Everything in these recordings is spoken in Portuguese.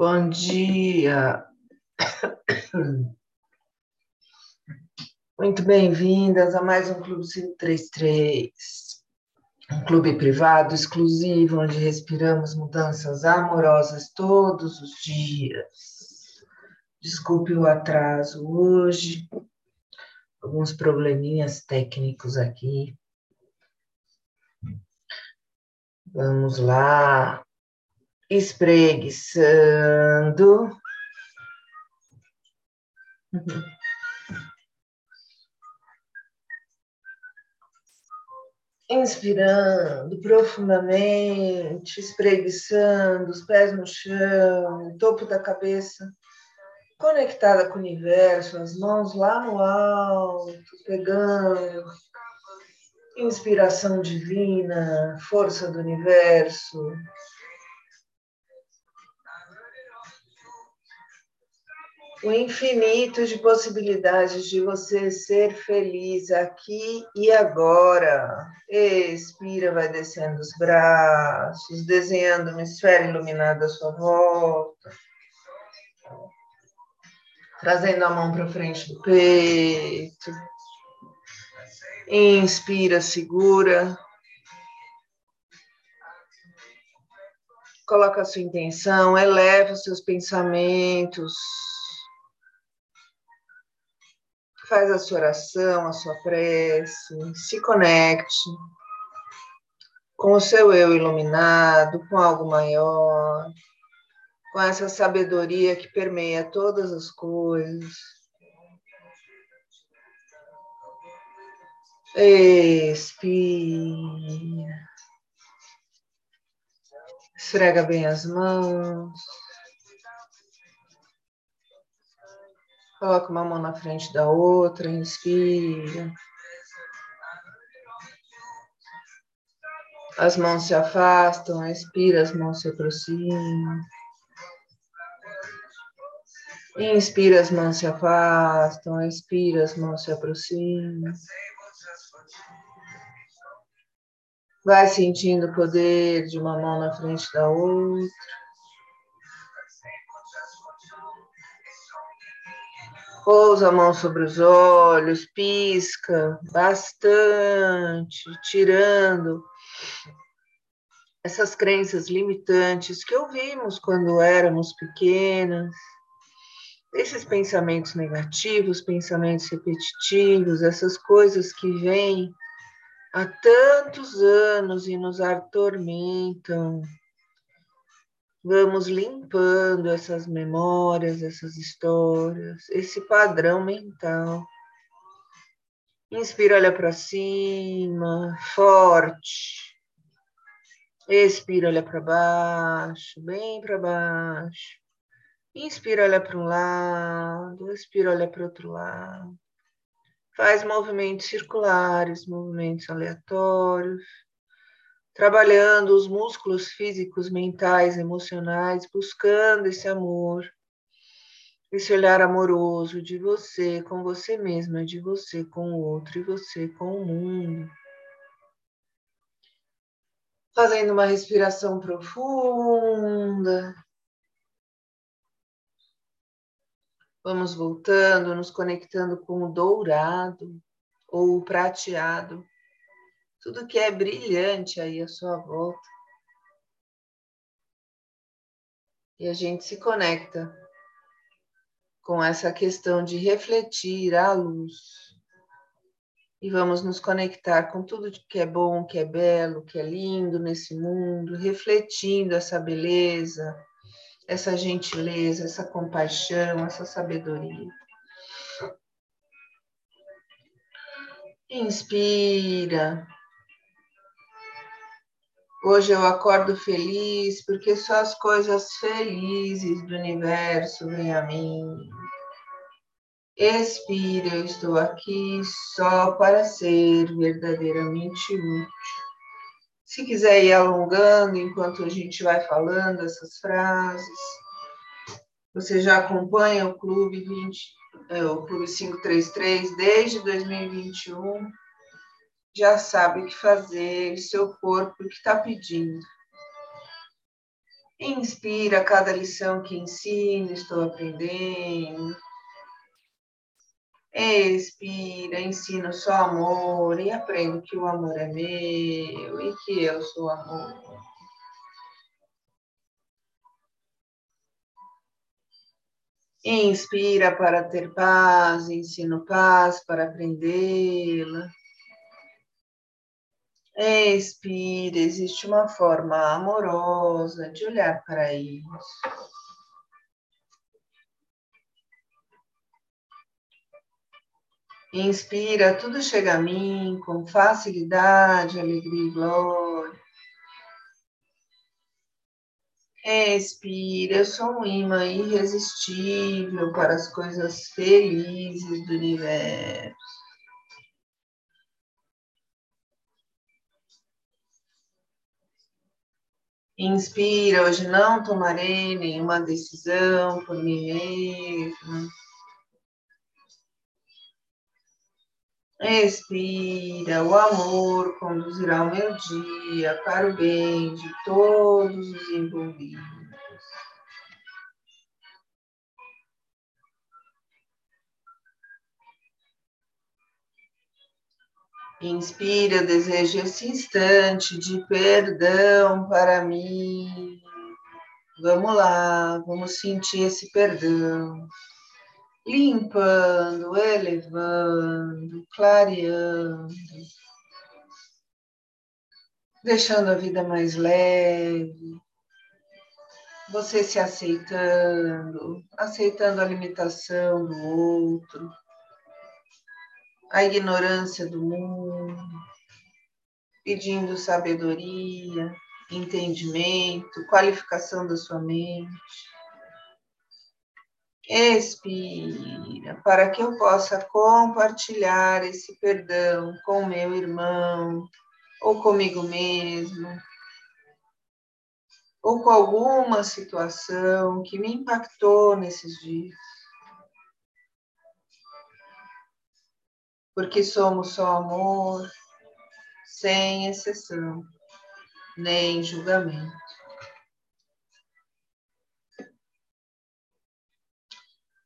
Bom dia. Muito bem-vindas a mais um Clube 533, um clube privado exclusivo onde respiramos mudanças amorosas todos os dias. Desculpe o atraso hoje, alguns probleminhas técnicos aqui. Vamos lá espreguiçando. Inspirando profundamente, espreguiçando os pés no chão, topo da cabeça conectada com o universo, as mãos lá no alto, pegando inspiração divina, força do universo, o infinito de possibilidades de você ser feliz aqui e agora. Expira, vai descendo os braços, desenhando uma esfera iluminada à sua volta. Trazendo a mão para frente do peito. Inspira, segura. Coloca a sua intenção, eleva os seus pensamentos faz a sua oração, a sua prece, se conecte com o seu eu iluminado, com algo maior, com essa sabedoria que permeia todas as coisas. Expira. Esfrega bem as mãos. Coloca uma mão na frente da outra, inspira. As mãos se afastam, expira, as mãos se aproximam. Inspira, as mãos se afastam, expira, as mãos se aproximam. Vai sentindo o poder de uma mão na frente da outra. Pousa a mão sobre os olhos, pisca bastante, tirando essas crenças limitantes que ouvimos quando éramos pequenas, esses pensamentos negativos, pensamentos repetitivos, essas coisas que vêm há tantos anos e nos atormentam, Vamos limpando essas memórias, essas histórias, esse padrão mental. Inspira, olha para cima, forte. Expira, olha para baixo, bem para baixo. Inspira, olha para um lado, expira, olha para outro lado. Faz movimentos circulares, movimentos aleatórios trabalhando os músculos físicos, mentais, emocionais, buscando esse amor, esse olhar amoroso de você com você mesma, de você com o outro e você com o mundo. Fazendo uma respiração profunda. Vamos voltando, nos conectando com o dourado ou o prateado tudo que é brilhante aí à sua volta. E a gente se conecta com essa questão de refletir a luz. E vamos nos conectar com tudo que é bom, que é belo, que é lindo nesse mundo, refletindo essa beleza, essa gentileza, essa compaixão, essa sabedoria. Inspira. Hoje eu acordo feliz porque só as coisas felizes do universo vêm a mim. Expira, eu estou aqui só para ser verdadeiramente útil. Se quiser ir alongando enquanto a gente vai falando essas frases, você já acompanha o Clube 20, é, o Clube 533 desde 2021 já sabe o que fazer, seu corpo o que está pedindo. Inspira cada lição que ensino, estou aprendendo. Expira, ensino só amor e aprendo que o amor é meu e que eu sou amor. Inspira para ter paz, ensino paz para aprendê-la. Expira, existe uma forma amorosa de olhar para isso. Inspira, tudo chega a mim com facilidade, alegria e glória. Expira, eu sou um imã irresistível para as coisas felizes do universo. Inspira, hoje não tomarei nenhuma decisão por mim mesma. Expira, o amor conduzirá o meu dia para o bem de todos os envolvidos. Inspira, desejo esse instante de perdão para mim. Vamos lá, vamos sentir esse perdão. Limpando, elevando, clareando, deixando a vida mais leve, você se aceitando, aceitando a limitação do outro, a ignorância do mundo, pedindo sabedoria, entendimento, qualificação da sua mente. Expira, para que eu possa compartilhar esse perdão com meu irmão, ou comigo mesmo, ou com alguma situação que me impactou nesses dias. Porque somos só amor, sem exceção, nem julgamento.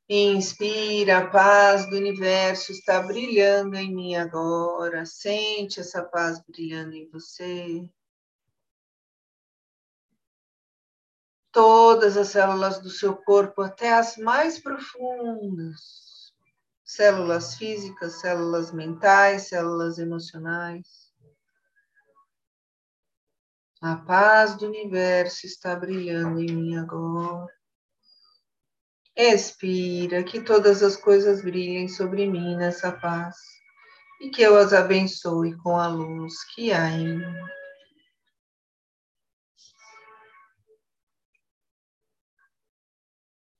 Inspira, a paz do universo está brilhando em mim agora. Sente essa paz brilhando em você. Todas as células do seu corpo, até as mais profundas. Células físicas, células mentais, células emocionais. A paz do universo está brilhando em mim agora. Expira, que todas as coisas brilhem sobre mim nessa paz e que eu as abençoe com a luz que há em mim.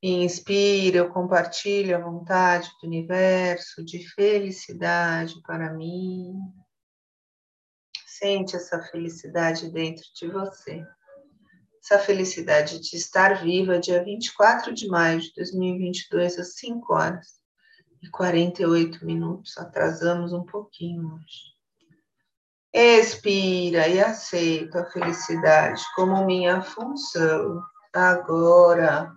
Inspira, eu compartilho a vontade do universo de felicidade para mim. Sente essa felicidade dentro de você essa felicidade de estar viva dia 24 de maio de 2022, às 5 horas e 48 minutos. Atrasamos um pouquinho hoje. Expira e aceito a felicidade como minha função agora.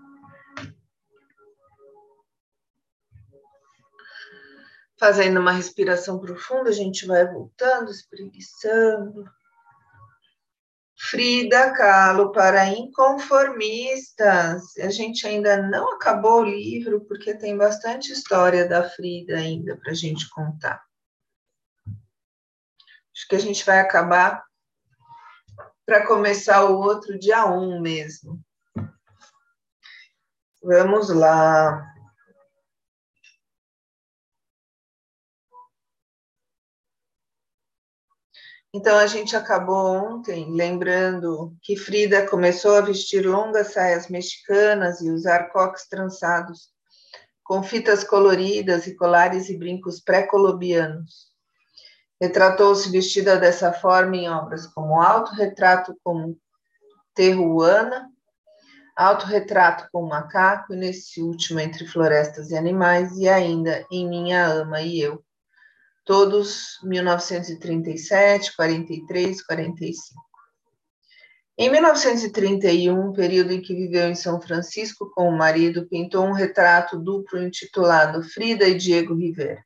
Fazendo uma respiração profunda, a gente vai voltando, espreguiçando. Frida Kahlo para inconformistas. A gente ainda não acabou o livro porque tem bastante história da Frida ainda para a gente contar. Acho que a gente vai acabar para começar o outro dia 1 mesmo. Vamos lá. Então, a gente acabou ontem lembrando que Frida começou a vestir longas saias mexicanas e usar coques trançados, com fitas coloridas e colares e brincos pré-colombianos. Retratou-se vestida dessa forma em obras como Autorretrato com Terruana, Autorretrato com Macaco, e nesse último Entre Florestas e Animais, e ainda em Minha Ama e Eu todos 1937, 43, 45. Em 1931, período em que viveu em São Francisco com o marido, pintou um retrato duplo intitulado Frida e Diego Rivera,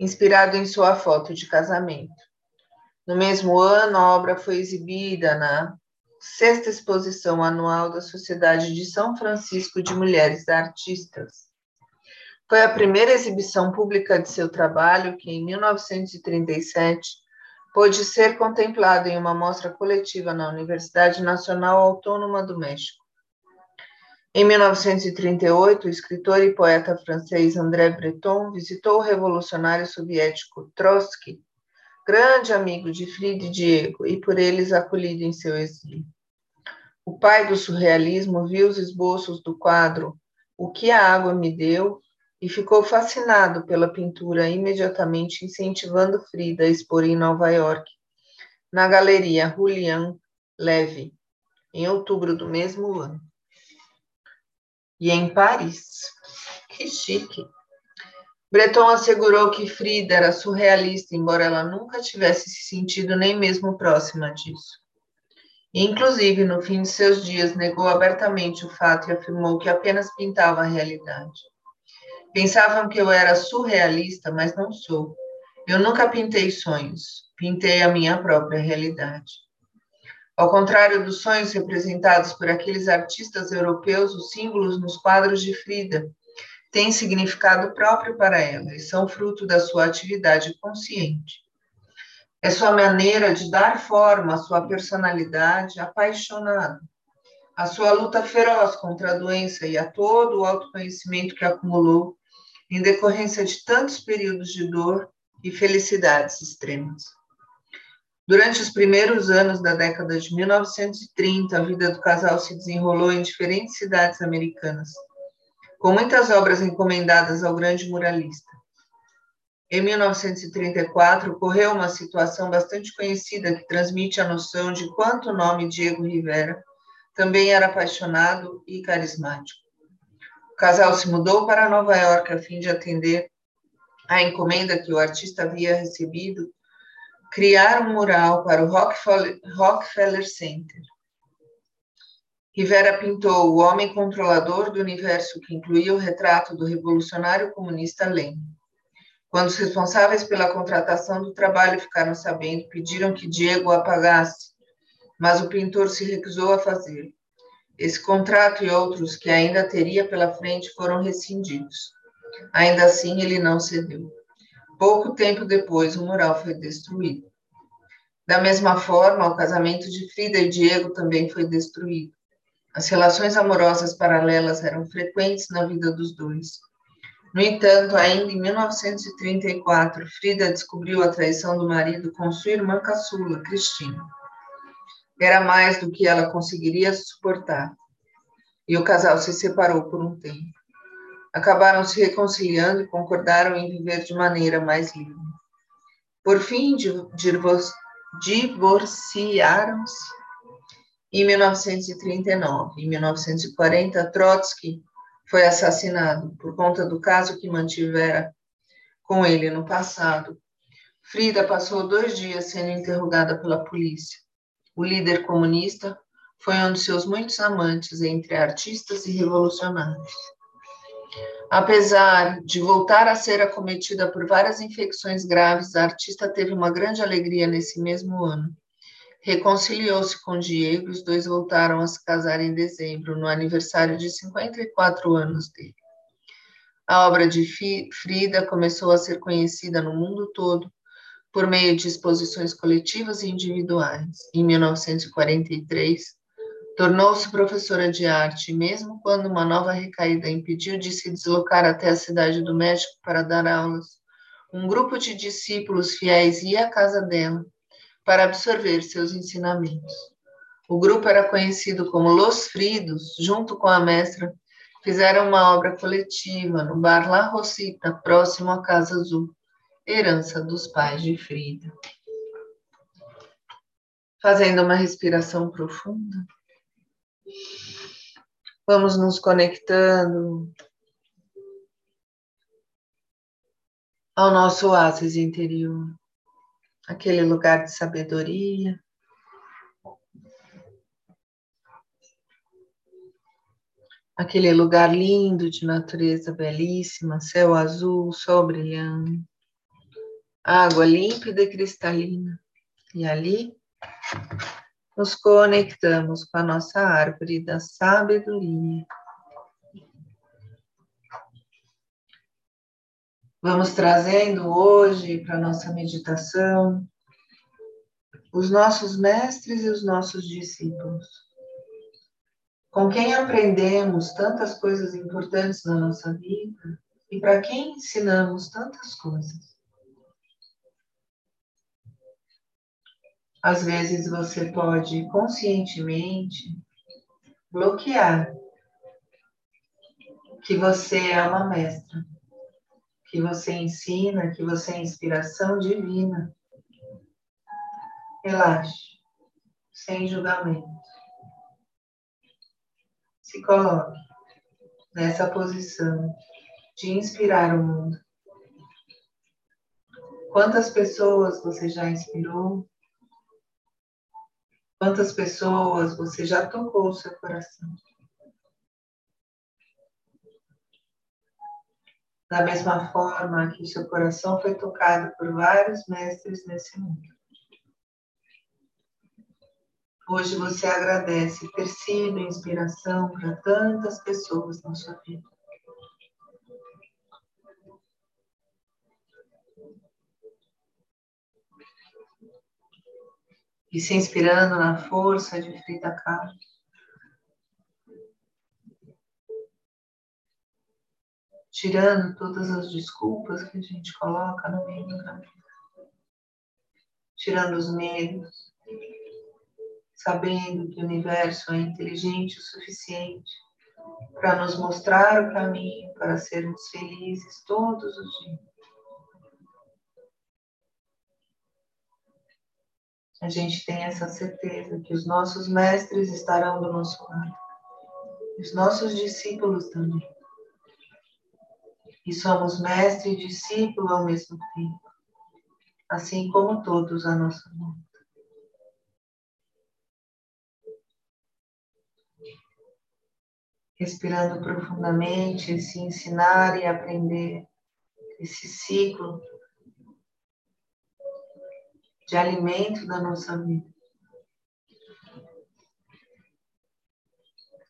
inspirado em sua foto de casamento. No mesmo ano, a obra foi exibida na sexta exposição anual da Sociedade de São Francisco de Mulheres Artistas. Foi a primeira exibição pública de seu trabalho que, em 1937, pôde ser contemplado em uma mostra coletiva na Universidade Nacional Autônoma do México. Em 1938, o escritor e poeta francês André Breton visitou o revolucionário soviético Trotsky, grande amigo de Frida Diego, e por eles acolhido em seu exílio. O pai do surrealismo viu os esboços do quadro O que a água me deu e ficou fascinado pela pintura, imediatamente incentivando Frida a expor em Nova York, na galeria Julian Levy, em outubro do mesmo ano. E em Paris. Que chique! Breton assegurou que Frida era surrealista, embora ela nunca tivesse se sentido nem mesmo próxima disso. Inclusive, no fim de seus dias, negou abertamente o fato e afirmou que apenas pintava a realidade. Pensavam que eu era surrealista, mas não sou. Eu nunca pintei sonhos, pintei a minha própria realidade. Ao contrário dos sonhos representados por aqueles artistas europeus, os símbolos nos quadros de Frida têm significado próprio para ela e são fruto da sua atividade consciente. É sua maneira de dar forma à sua personalidade apaixonada, a sua luta feroz contra a doença e a todo o autoconhecimento que acumulou em decorrência de tantos períodos de dor e felicidades extremas. Durante os primeiros anos da década de 1930, a vida do casal se desenrolou em diferentes cidades americanas, com muitas obras encomendadas ao grande muralista. Em 1934, ocorreu uma situação bastante conhecida que transmite a noção de quanto o nome Diego Rivera também era apaixonado e carismático casal se mudou para Nova York a fim de atender a encomenda que o artista havia recebido, criar um mural para o Rockefeller Center. Rivera pintou o homem controlador do universo, que incluía o retrato do revolucionário comunista Lenin. Quando os responsáveis pela contratação do trabalho ficaram sabendo, pediram que Diego apagasse, mas o pintor se recusou a fazê-lo. Esse contrato e outros que ainda teria pela frente foram rescindidos. Ainda assim, ele não cedeu. Pouco tempo depois, o mural foi destruído. Da mesma forma, o casamento de Frida e Diego também foi destruído. As relações amorosas paralelas eram frequentes na vida dos dois. No entanto, ainda em 1934, Frida descobriu a traição do marido com sua irmã caçula, Cristina. Era mais do que ela conseguiria suportar. E o casal se separou por um tempo. Acabaram se reconciliando e concordaram em viver de maneira mais livre. Por fim, divorciaram-se em 1939. Em 1940, Trotsky foi assassinado por conta do caso que mantivera com ele no passado. Frida passou dois dias sendo interrogada pela polícia. O líder comunista foi um de seus muitos amantes entre artistas e revolucionários. Apesar de voltar a ser acometida por várias infecções graves, a artista teve uma grande alegria nesse mesmo ano. Reconciliou-se com Diego e os dois voltaram a se casar em dezembro, no aniversário de 54 anos dele. A obra de Frida começou a ser conhecida no mundo todo por meio de exposições coletivas e individuais. Em 1943, tornou-se professora de arte, mesmo quando uma nova recaída impediu de se deslocar até a cidade do México para dar aulas. Um grupo de discípulos fiéis ia à casa dela para absorver seus ensinamentos. O grupo era conhecido como Los Fridos, junto com a mestra, fizeram uma obra coletiva no bar La Rosita, próximo à Casa Azul herança dos pais de Frida. Fazendo uma respiração profunda, vamos nos conectando ao nosso oásis interior, aquele lugar de sabedoria. Aquele lugar lindo de natureza belíssima, céu azul, sol brilhante água límpida e cristalina. E ali nos conectamos com a nossa árvore da sabedoria. Vamos trazendo hoje para a nossa meditação os nossos mestres e os nossos discípulos, com quem aprendemos tantas coisas importantes na nossa vida e para quem ensinamos tantas coisas. Às vezes você pode conscientemente bloquear que você é uma mestra, que você ensina, que você é inspiração divina Relaxe, sem julgamento. Se coloque nessa posição de inspirar o mundo. Quantas pessoas você já inspirou? Quantas pessoas você já tocou o seu coração? Da mesma forma que seu coração foi tocado por vários mestres nesse mundo. Hoje você agradece ter sido inspiração para tantas pessoas na sua vida. E se inspirando na força de Frida Kahlo. Tirando todas as desculpas que a gente coloca no meio do caminho. Tirando os medos sabendo que o universo é inteligente o suficiente para nos mostrar o caminho para sermos felizes todos os dias. A gente tem essa certeza que os nossos mestres estarão do nosso lado, os nossos discípulos também. E somos mestre e discípulo ao mesmo tempo, assim como todos a nossa mão. respirando profundamente, se ensinar e aprender esse ciclo de alimento da nossa vida.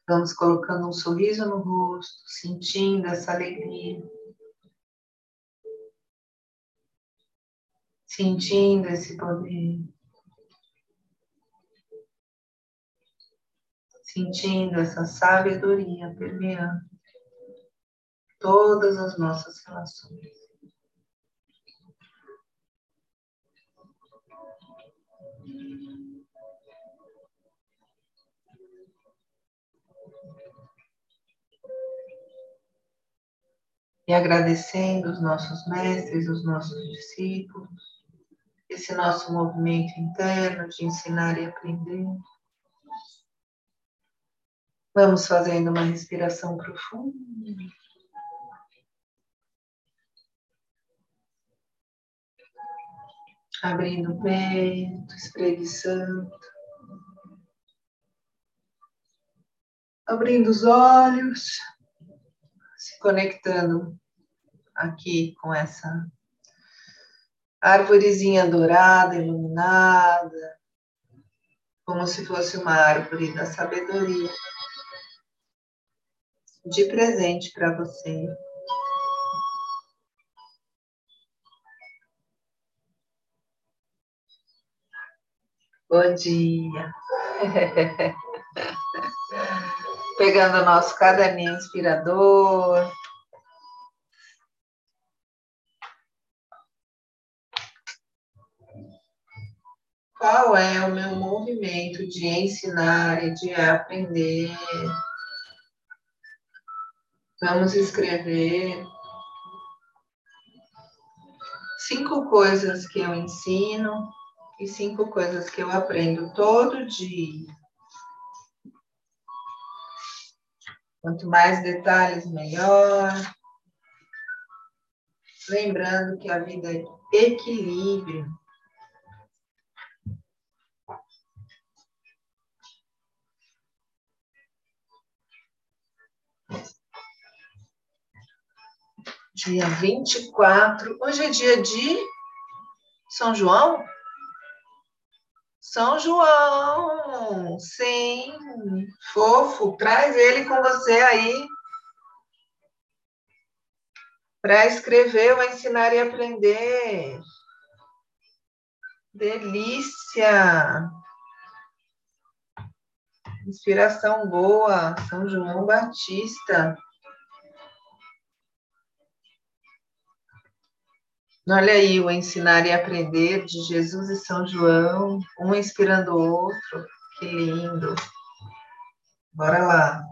Vamos colocando um sorriso no rosto, sentindo essa alegria. Sentindo esse poder. sentindo essa sabedoria permeando todas as nossas relações. E agradecendo os nossos mestres, os nossos discípulos, esse nosso movimento interno de ensinar e aprender. Vamos fazendo uma respiração profunda. Abrindo o peito, espreguiçando. Abrindo os olhos, se conectando aqui com essa árvorezinha dourada, iluminada, como se fosse uma árvore da sabedoria de presente para você. Bom dia. Pegando o nosso caderninho inspirador. Qual é o meu movimento de ensinar e de aprender? Vamos escrever cinco coisas que eu ensino e cinco coisas que eu aprendo todo dia. Quanto mais detalhes, melhor. Lembrando que a vida é equilíbrio. Dia 24. Hoje é dia de São João? São João, sim, fofo, traz ele com você aí para escrever ou ensinar e aprender. Delícia! Inspiração boa, São João Batista. Olha aí o ensinar e aprender de Jesus e São João, um inspirando o outro. Que lindo. Bora lá.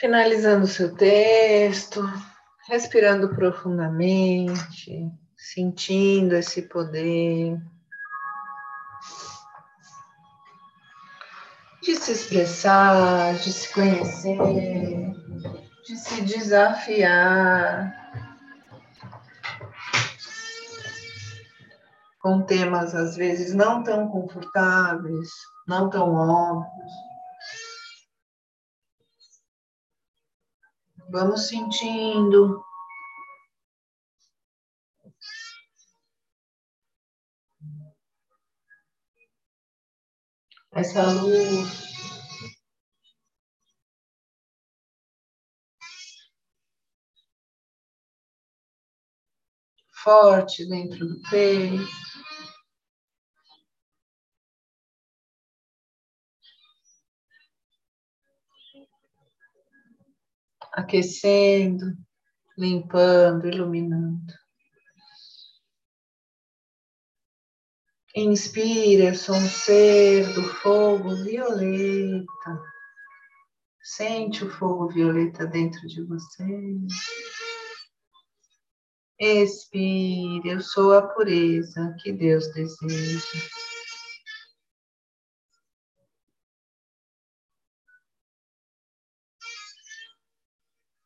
Finalizando o seu texto, respirando profundamente, sentindo esse poder de se expressar, de se conhecer, de se desafiar com temas às vezes não tão confortáveis, não tão óbvios. Vamos sentindo. Essa luz. Forte dentro do peito. Aquecendo, limpando, iluminando. Inspira, sou um ser do fogo violeta. Sente o fogo violeta dentro de você. Expire, eu sou a pureza que Deus deseja.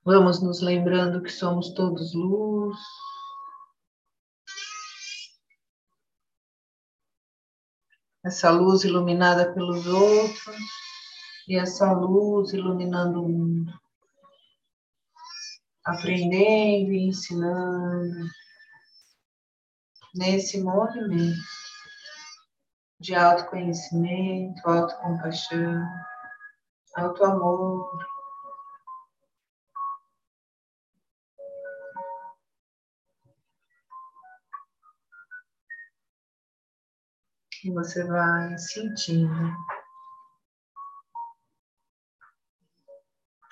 Vamos nos lembrando que somos todos luz. Essa luz iluminada pelos outros e essa luz iluminando o mundo. Aprendendo e ensinando nesse movimento de autoconhecimento, autocompaixão, autoamor. E você vai sentindo,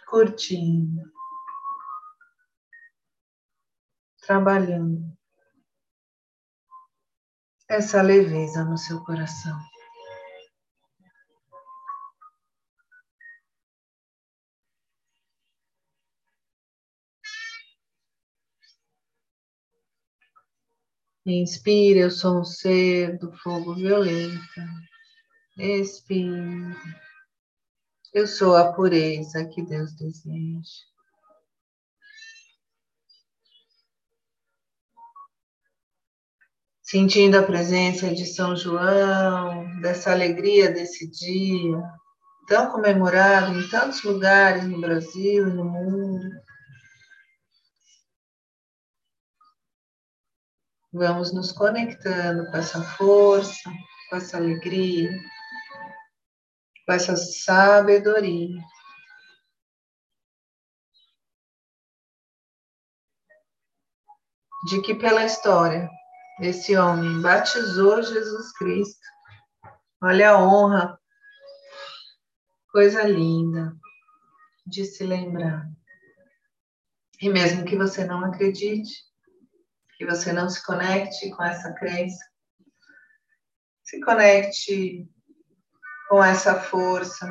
curtindo, trabalhando. Essa leveza no seu coração. Inspire, eu sou um ser do fogo violeta. Expire. Eu sou a pureza que Deus deseja. Sentindo a presença de São João, dessa alegria desse dia, tão comemorado em tantos lugares no Brasil e no mundo. Vamos nos conectando com essa força, com essa alegria, com essa sabedoria. De que pela história esse homem batizou Jesus Cristo. Olha a honra, coisa linda de se lembrar. E mesmo que você não acredite, que você não se conecte com essa crença. Se conecte com essa força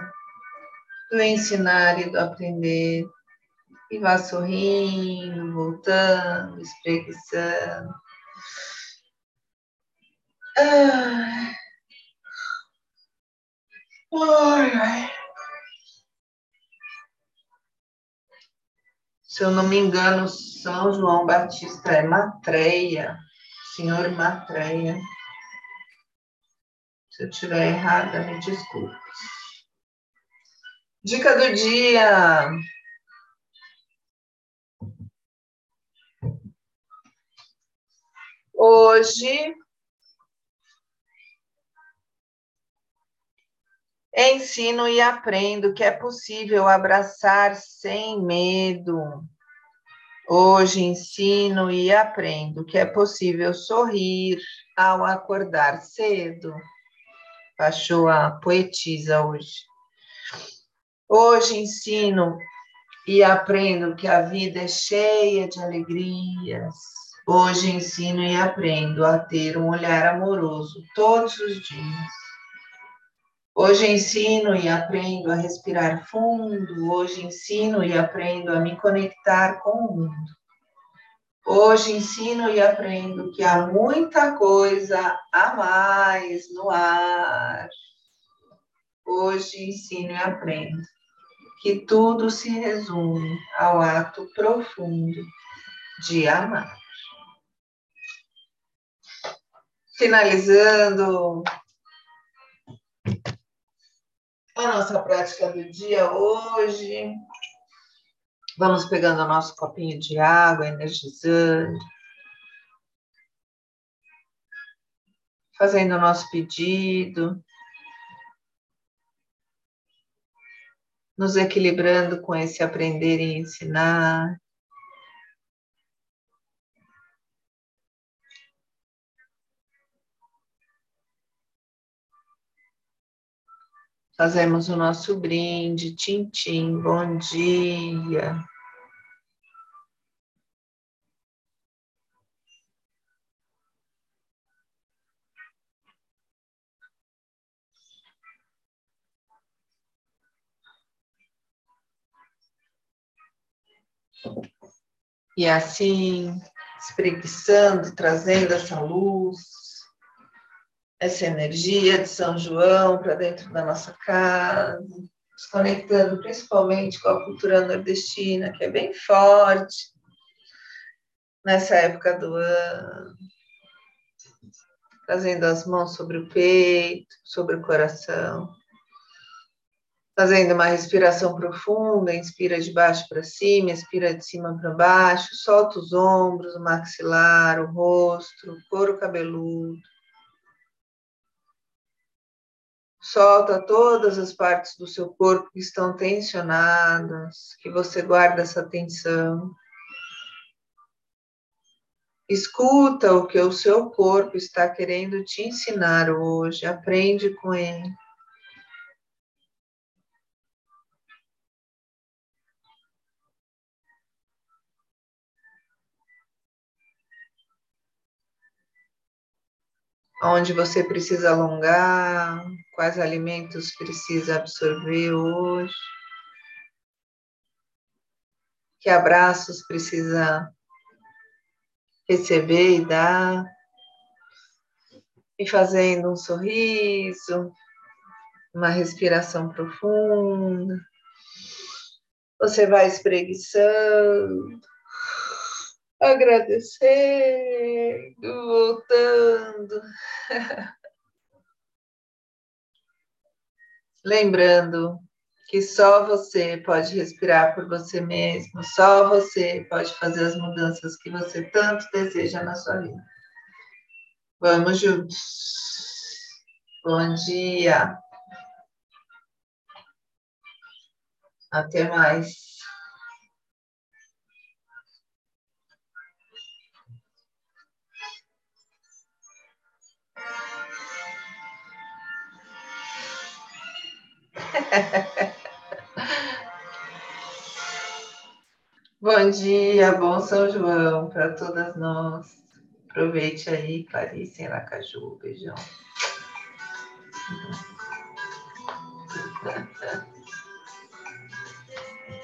do ensinar e do aprender. E vá sorrindo, voltando, espreguiçando. Ai. Ai, ai. Se eu não me engano, São João Batista é Matreia, senhor Matreia. Se eu estiver errada, me desculpe. Dica do dia. Hoje Ensino e aprendo que é possível abraçar sem medo. Hoje ensino e aprendo que é possível sorrir ao acordar cedo. Achou a poetisa hoje. Hoje ensino e aprendo que a vida é cheia de alegrias. Hoje ensino e aprendo a ter um olhar amoroso todos os dias. Hoje ensino e aprendo a respirar fundo, hoje ensino e aprendo a me conectar com o mundo. Hoje ensino e aprendo que há muita coisa a mais no ar. Hoje ensino e aprendo que tudo se resume ao ato profundo de amar. Finalizando a nossa prática do dia hoje. Vamos pegando o nosso copinho de água, energizando. Fazendo o nosso pedido. Nos equilibrando com esse aprender e ensinar. Fazemos o nosso brinde, Tintim, bom dia. E assim, espreguiçando, trazendo essa luz, essa energia de São João para dentro da nossa casa, se conectando principalmente com a cultura nordestina, que é bem forte nessa época do ano. Trazendo as mãos sobre o peito, sobre o coração. Fazendo uma respiração profunda, inspira de baixo para cima, expira de cima para baixo, solta os ombros, o maxilar, o rosto, o couro cabeludo. Solta todas as partes do seu corpo que estão tensionadas, que você guarda essa tensão. Escuta o que o seu corpo está querendo te ensinar hoje, aprende com ele. Onde você precisa alongar, quais alimentos precisa absorver hoje, que abraços precisa receber e dar, e fazendo um sorriso, uma respiração profunda. Você vai espreguiçando, agradecendo, voltando. Lembrando que só você pode respirar por você mesmo, só você pode fazer as mudanças que você tanto deseja na sua vida. Vamos juntos. Bom dia. Até mais. Bom dia, bom São João para todas nós. Aproveite aí, Clarice, em Aracaju. Beijão.